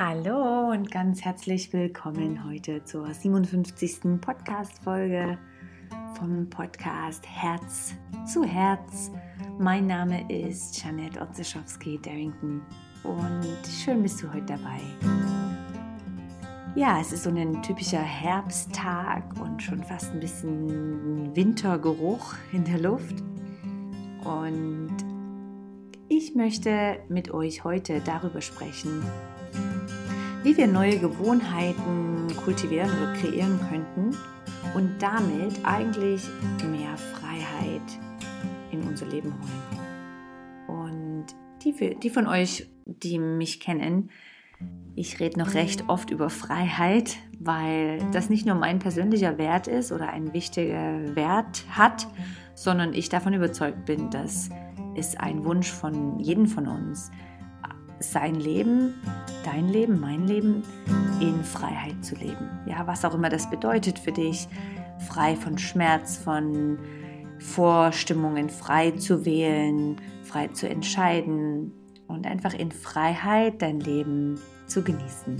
Hallo und ganz herzlich willkommen heute zur 57. Podcast-Folge vom Podcast Herz zu Herz. Mein Name ist Janette Otzeschowski-Darrington und schön bist du heute dabei. Ja, es ist so ein typischer Herbsttag und schon fast ein bisschen Wintergeruch in der Luft. Und ich möchte mit euch heute darüber sprechen, wie wir neue Gewohnheiten kultivieren oder kreieren könnten und damit eigentlich mehr Freiheit in unser Leben holen. Und die, die von euch, die mich kennen, ich rede noch recht oft über Freiheit, weil das nicht nur mein persönlicher Wert ist oder ein wichtiger Wert hat, sondern ich davon überzeugt bin, dass es ein Wunsch von jedem von uns sein Leben, dein Leben, mein Leben in Freiheit zu leben. Ja, was auch immer das bedeutet für dich, frei von Schmerz, von Vorstimmungen, frei zu wählen, frei zu entscheiden und einfach in Freiheit dein Leben zu genießen.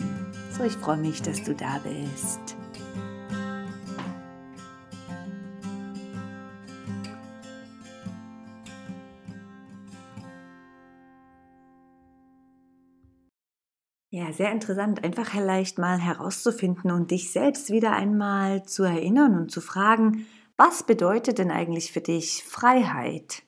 So, ich freue mich, dass du da bist. Sehr interessant, einfach vielleicht mal herauszufinden und dich selbst wieder einmal zu erinnern und zu fragen, was bedeutet denn eigentlich für dich Freiheit?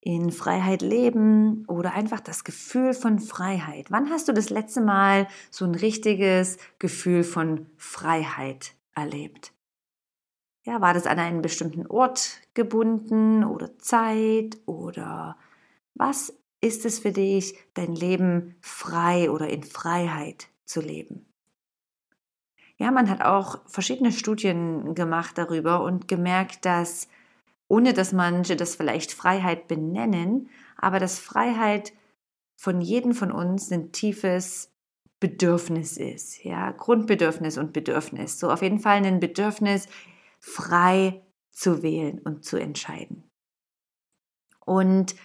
In Freiheit leben oder einfach das Gefühl von Freiheit. Wann hast du das letzte Mal so ein richtiges Gefühl von Freiheit erlebt? Ja, war das an einen bestimmten Ort gebunden oder Zeit oder was ist es für dich, dein Leben frei oder in Freiheit zu leben? Ja, man hat auch verschiedene Studien gemacht darüber und gemerkt, dass ohne dass manche das vielleicht Freiheit benennen, aber dass Freiheit von jedem von uns ein tiefes Bedürfnis ist, ja, Grundbedürfnis und Bedürfnis. So auf jeden Fall ein Bedürfnis, frei zu wählen und zu entscheiden. Und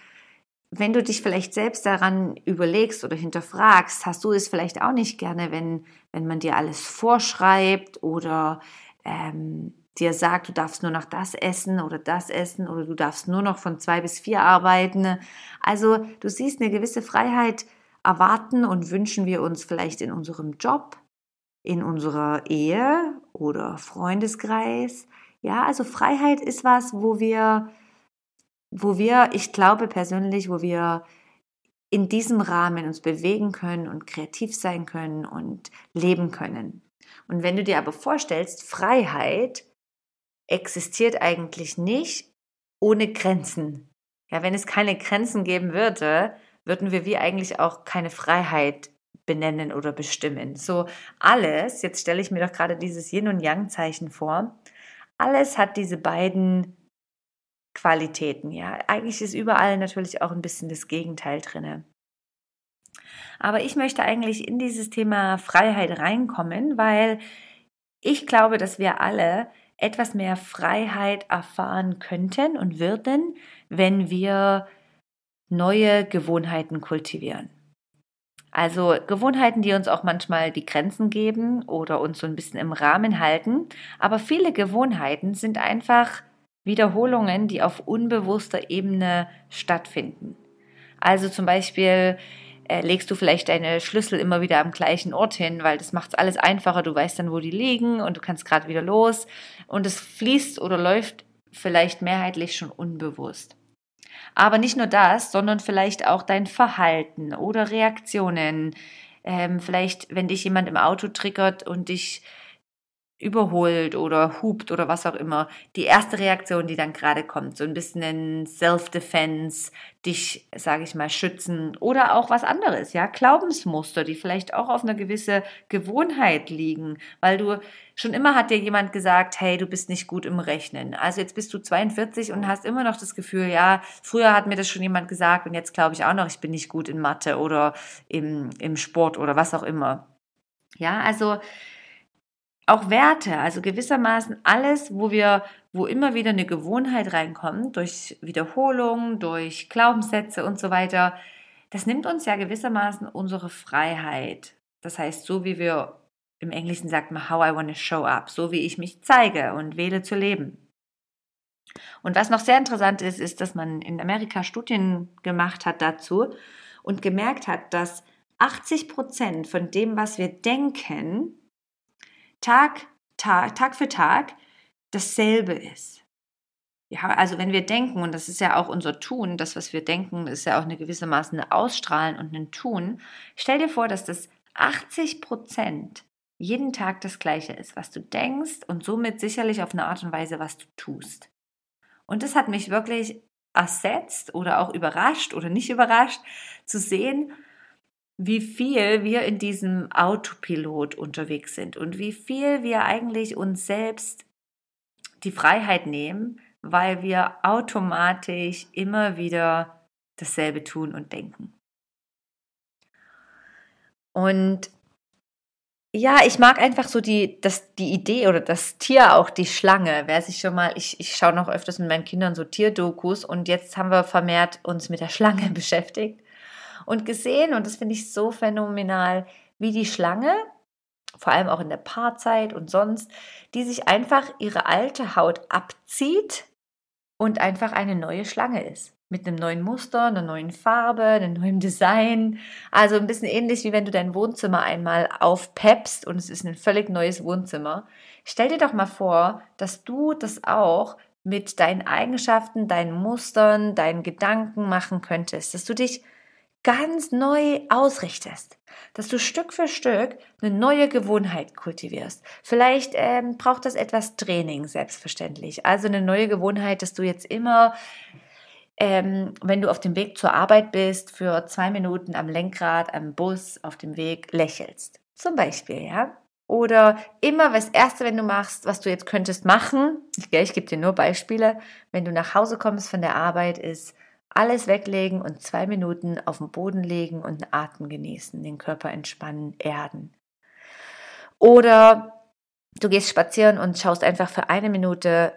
wenn du dich vielleicht selbst daran überlegst oder hinterfragst, hast du es vielleicht auch nicht gerne, wenn, wenn man dir alles vorschreibt oder ähm, dir sagt, du darfst nur noch das essen oder das essen oder du darfst nur noch von zwei bis vier arbeiten. Also du siehst, eine gewisse Freiheit erwarten und wünschen wir uns vielleicht in unserem Job, in unserer Ehe oder Freundeskreis. Ja, also Freiheit ist was, wo wir wo wir, ich glaube persönlich, wo wir in diesem Rahmen uns bewegen können und kreativ sein können und leben können. Und wenn du dir aber vorstellst, Freiheit existiert eigentlich nicht ohne Grenzen. Ja, wenn es keine Grenzen geben würde, würden wir wie eigentlich auch keine Freiheit benennen oder bestimmen. So alles, jetzt stelle ich mir doch gerade dieses Yin und Yang Zeichen vor, alles hat diese beiden Qualitäten. Ja, eigentlich ist überall natürlich auch ein bisschen das Gegenteil drinne. Aber ich möchte eigentlich in dieses Thema Freiheit reinkommen, weil ich glaube, dass wir alle etwas mehr Freiheit erfahren könnten und würden, wenn wir neue Gewohnheiten kultivieren. Also Gewohnheiten, die uns auch manchmal die Grenzen geben oder uns so ein bisschen im Rahmen halten. Aber viele Gewohnheiten sind einfach Wiederholungen, die auf unbewusster Ebene stattfinden. Also zum Beispiel äh, legst du vielleicht deine Schlüssel immer wieder am gleichen Ort hin, weil das macht es alles einfacher. Du weißt dann, wo die liegen und du kannst gerade wieder los. Und es fließt oder läuft vielleicht mehrheitlich schon unbewusst. Aber nicht nur das, sondern vielleicht auch dein Verhalten oder Reaktionen. Ähm, vielleicht, wenn dich jemand im Auto triggert und dich überholt oder hupt oder was auch immer, die erste Reaktion, die dann gerade kommt, so ein bisschen ein Self-Defense, dich, sage ich mal, schützen oder auch was anderes, ja, Glaubensmuster, die vielleicht auch auf einer gewisse Gewohnheit liegen, weil du schon immer hat dir jemand gesagt, hey, du bist nicht gut im Rechnen. Also jetzt bist du 42 und hast immer noch das Gefühl, ja, früher hat mir das schon jemand gesagt und jetzt glaube ich auch noch, ich bin nicht gut in Mathe oder im, im Sport oder was auch immer. Ja, also auch Werte, also gewissermaßen alles, wo wir, wo immer wieder eine Gewohnheit reinkommt, durch Wiederholung, durch Glaubenssätze und so weiter, das nimmt uns ja gewissermaßen unsere Freiheit. Das heißt, so wie wir im Englischen sagt man, how I want to show up, so wie ich mich zeige und wähle zu leben. Und was noch sehr interessant ist, ist, dass man in Amerika Studien gemacht hat dazu und gemerkt hat, dass 80 Prozent von dem, was wir denken, Tag, Tag, Tag für Tag dasselbe ist. Ja, also wenn wir denken, und das ist ja auch unser Tun, das, was wir denken, ist ja auch eine gewissermaßen ein Ausstrahlen und ein Tun. Stell dir vor, dass das 80 Prozent jeden Tag das Gleiche ist, was du denkst und somit sicherlich auf eine Art und Weise, was du tust. Und das hat mich wirklich ersetzt oder auch überrascht oder nicht überrascht zu sehen, wie viel wir in diesem Autopilot unterwegs sind und wie viel wir eigentlich uns selbst die Freiheit nehmen, weil wir automatisch immer wieder dasselbe tun und denken. Und ja, ich mag einfach so die, das, die Idee oder das Tier auch, die Schlange. Wer sich schon mal, ich, ich schaue noch öfters mit meinen Kindern so Tierdokus und jetzt haben wir vermehrt uns mit der Schlange beschäftigt und gesehen, und das finde ich so phänomenal, wie die Schlange, vor allem auch in der Paarzeit und sonst, die sich einfach ihre alte Haut abzieht und einfach eine neue Schlange ist. Mit einem neuen Muster, einer neuen Farbe, einem neuen Design. Also ein bisschen ähnlich wie wenn du dein Wohnzimmer einmal aufpeppst und es ist ein völlig neues Wohnzimmer. Stell dir doch mal vor, dass du das auch mit deinen Eigenschaften, deinen Mustern, deinen Gedanken machen könntest, dass du dich ganz neu ausrichtest, dass du Stück für Stück eine neue Gewohnheit kultivierst. Vielleicht ähm, braucht das etwas Training, selbstverständlich. Also eine neue Gewohnheit, dass du jetzt immer, ähm, wenn du auf dem Weg zur Arbeit bist, für zwei Minuten am Lenkrad, am Bus, auf dem Weg lächelst. Zum Beispiel, ja. Oder immer das Erste, wenn du machst, was du jetzt könntest machen, ich, ich gebe dir nur Beispiele, wenn du nach Hause kommst von der Arbeit, ist alles weglegen und zwei Minuten auf den Boden legen und den Atem genießen, den Körper entspannen, erden. Oder du gehst spazieren und schaust einfach für eine Minute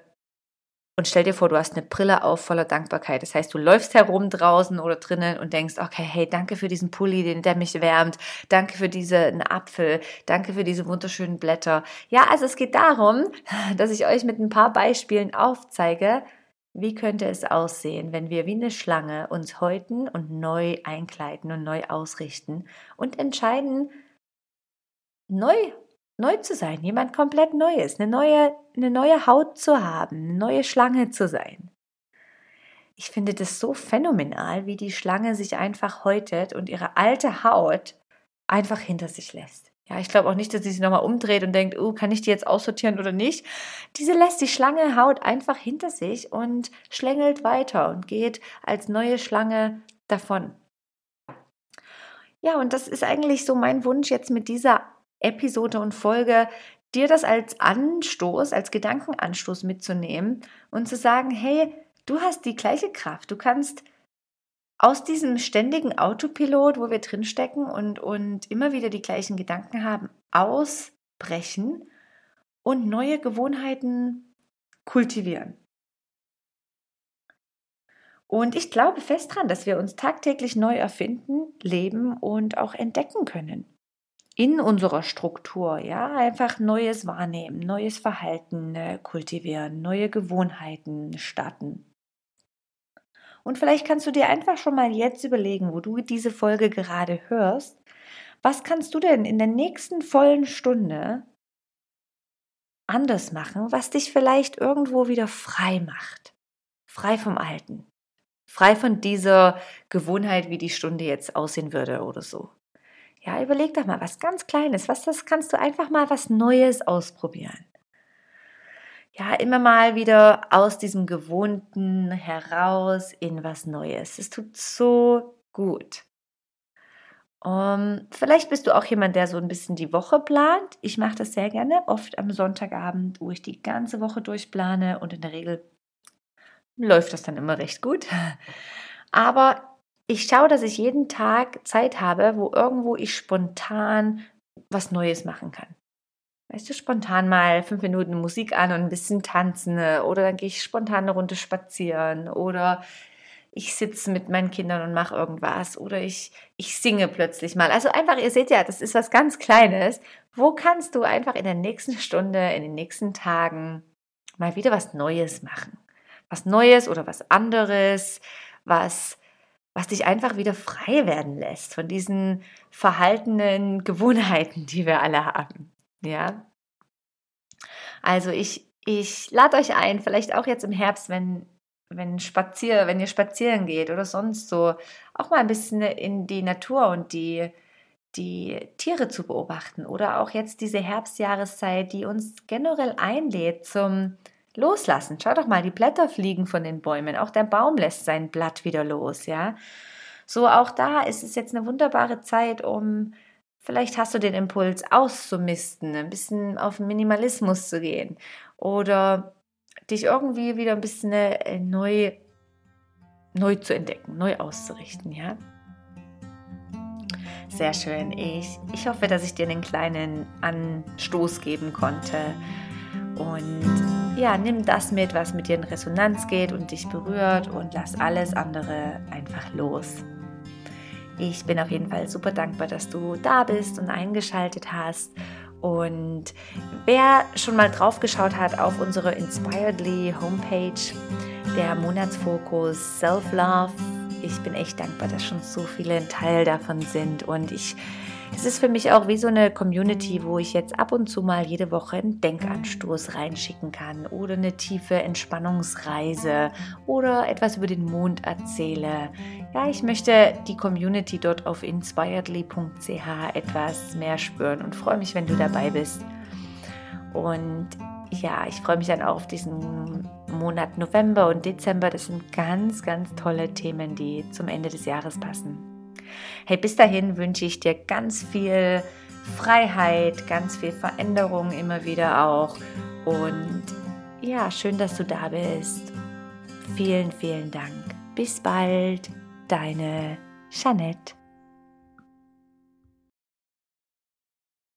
und stell dir vor, du hast eine Brille auf voller Dankbarkeit. Das heißt, du läufst herum draußen oder drinnen und denkst, okay, hey, danke für diesen Pulli, den, der mich wärmt. Danke für diesen Apfel. Danke für diese wunderschönen Blätter. Ja, also es geht darum, dass ich euch mit ein paar Beispielen aufzeige, wie könnte es aussehen, wenn wir wie eine Schlange uns häuten und neu einkleiden und neu ausrichten und entscheiden, neu, neu zu sein, jemand komplett Neues, eine neue, eine neue Haut zu haben, eine neue Schlange zu sein? Ich finde das so phänomenal, wie die Schlange sich einfach häutet und ihre alte Haut einfach hinter sich lässt. Ja, ich glaube auch nicht, dass sie sich nochmal umdreht und denkt, oh, kann ich die jetzt aussortieren oder nicht. Diese lässt die Schlange Haut einfach hinter sich und schlängelt weiter und geht als neue Schlange davon. Ja, und das ist eigentlich so mein Wunsch jetzt mit dieser Episode und Folge, dir das als Anstoß, als Gedankenanstoß mitzunehmen und zu sagen, hey, du hast die gleiche Kraft, du kannst aus diesem ständigen Autopilot, wo wir drinstecken und, und immer wieder die gleichen Gedanken haben, ausbrechen und neue Gewohnheiten kultivieren. Und ich glaube fest daran, dass wir uns tagtäglich neu erfinden, leben und auch entdecken können. In unserer Struktur, ja, einfach Neues wahrnehmen, neues Verhalten äh, kultivieren, neue Gewohnheiten starten. Und vielleicht kannst du dir einfach schon mal jetzt überlegen, wo du diese Folge gerade hörst, was kannst du denn in der nächsten vollen Stunde anders machen, was dich vielleicht irgendwo wieder frei macht? Frei vom Alten. Frei von dieser Gewohnheit, wie die Stunde jetzt aussehen würde oder so. Ja, überleg doch mal was ganz Kleines. Was das kannst du einfach mal was Neues ausprobieren ja, immer mal wieder aus diesem Gewohnten heraus in was Neues. Es tut so gut. Um, vielleicht bist du auch jemand, der so ein bisschen die Woche plant. Ich mache das sehr gerne, oft am Sonntagabend, wo ich die ganze Woche durchplane und in der Regel läuft das dann immer recht gut. Aber ich schaue, dass ich jeden Tag Zeit habe, wo irgendwo ich spontan was Neues machen kann weißt du, spontan mal fünf Minuten Musik an und ein bisschen tanzen oder dann gehe ich spontan eine Runde spazieren oder ich sitze mit meinen Kindern und mache irgendwas oder ich, ich singe plötzlich mal. Also einfach, ihr seht ja, das ist was ganz Kleines. Wo kannst du einfach in der nächsten Stunde, in den nächsten Tagen mal wieder was Neues machen? Was Neues oder was anderes, was, was dich einfach wieder frei werden lässt von diesen verhaltenen Gewohnheiten, die wir alle haben. Ja. Also ich, ich lade euch ein, vielleicht auch jetzt im Herbst, wenn wenn, spazier, wenn ihr spazieren geht oder sonst so, auch mal ein bisschen in die Natur und die, die Tiere zu beobachten. Oder auch jetzt diese Herbstjahreszeit, die uns generell einlädt zum Loslassen. Schau doch mal, die Blätter fliegen von den Bäumen. Auch der Baum lässt sein Blatt wieder los, ja. So auch da ist es jetzt eine wunderbare Zeit, um vielleicht hast du den Impuls auszumisten, ein bisschen auf Minimalismus zu gehen oder dich irgendwie wieder ein bisschen äh, neu, neu zu entdecken, neu auszurichten, ja? Sehr schön. Ich, ich hoffe, dass ich dir einen kleinen Anstoß geben konnte. Und ja, nimm das mit, was mit dir in Resonanz geht und dich berührt und lass alles andere einfach los. Ich bin auf jeden Fall super dankbar, dass du da bist und eingeschaltet hast. Und wer schon mal drauf geschaut hat auf unsere Inspiredly Homepage, der Monatsfokus Self-Love, ich bin echt dankbar, dass schon so viele ein Teil davon sind. Und ich es ist für mich auch wie so eine Community, wo ich jetzt ab und zu mal jede Woche einen Denkanstoß reinschicken kann oder eine tiefe Entspannungsreise oder etwas über den Mond erzähle. Ja, ich möchte die Community dort auf inspiredly.ch etwas mehr spüren und freue mich, wenn du dabei bist. Und ja, ich freue mich dann auch auf diesen Monat November und Dezember. Das sind ganz, ganz tolle Themen, die zum Ende des Jahres passen. Hey, bis dahin wünsche ich dir ganz viel Freiheit, ganz viel Veränderung immer wieder auch. Und ja, schön, dass du da bist. Vielen, vielen Dank. Bis bald, deine Jeanette.